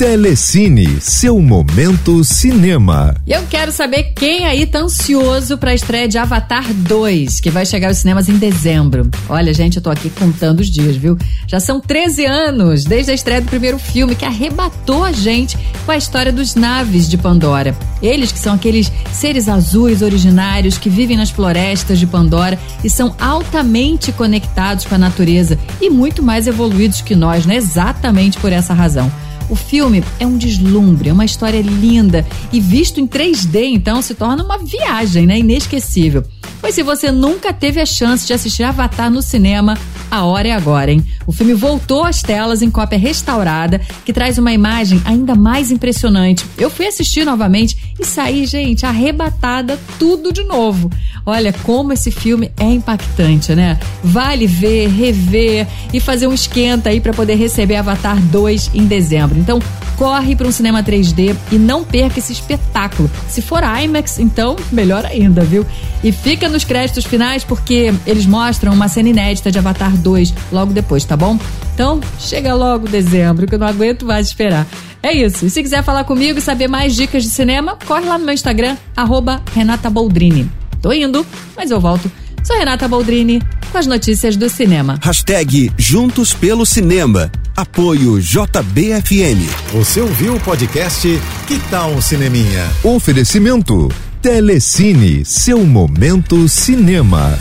Telecine, seu momento cinema. Eu quero saber quem aí tá ansioso pra estreia de Avatar 2, que vai chegar aos cinemas em dezembro. Olha, gente, eu tô aqui contando os dias, viu? Já são 13 anos desde a estreia do primeiro filme que arrebatou a gente com a história dos naves de Pandora. Eles que são aqueles seres azuis originários que vivem nas florestas de Pandora e são altamente conectados com a natureza e muito mais evoluídos que nós, né? Exatamente por essa razão. O filme é um deslumbre, é uma história linda e visto em 3D, então se torna uma viagem, né? Inesquecível. Pois se você nunca teve a chance de assistir Avatar no cinema, a hora é agora, hein? O filme voltou às telas em cópia restaurada, que traz uma imagem ainda mais impressionante. Eu fui assistir novamente e saí, gente, arrebatada tudo de novo. Olha como esse filme é impactante, né? Vale ver, rever e fazer um esquenta aí para poder receber Avatar 2 em dezembro. Então, corre para um cinema 3D e não perca esse espetáculo. Se for IMAX, então melhor ainda, viu? E fica nos créditos finais porque eles mostram uma cena inédita de Avatar 2 logo depois, tá bom? Então, chega logo dezembro, que eu não aguento mais esperar. É isso. E se quiser falar comigo e saber mais dicas de cinema, corre lá no meu Instagram, arroba Renata Boldrini. Tô indo, mas eu volto. Sou Renata Boldrini com as notícias do cinema. Hashtag Juntos pelo Cinema. Apoio JBFM. Você ouviu o podcast Que Tal um Cineminha? Oferecimento. Telecine, seu momento cinema.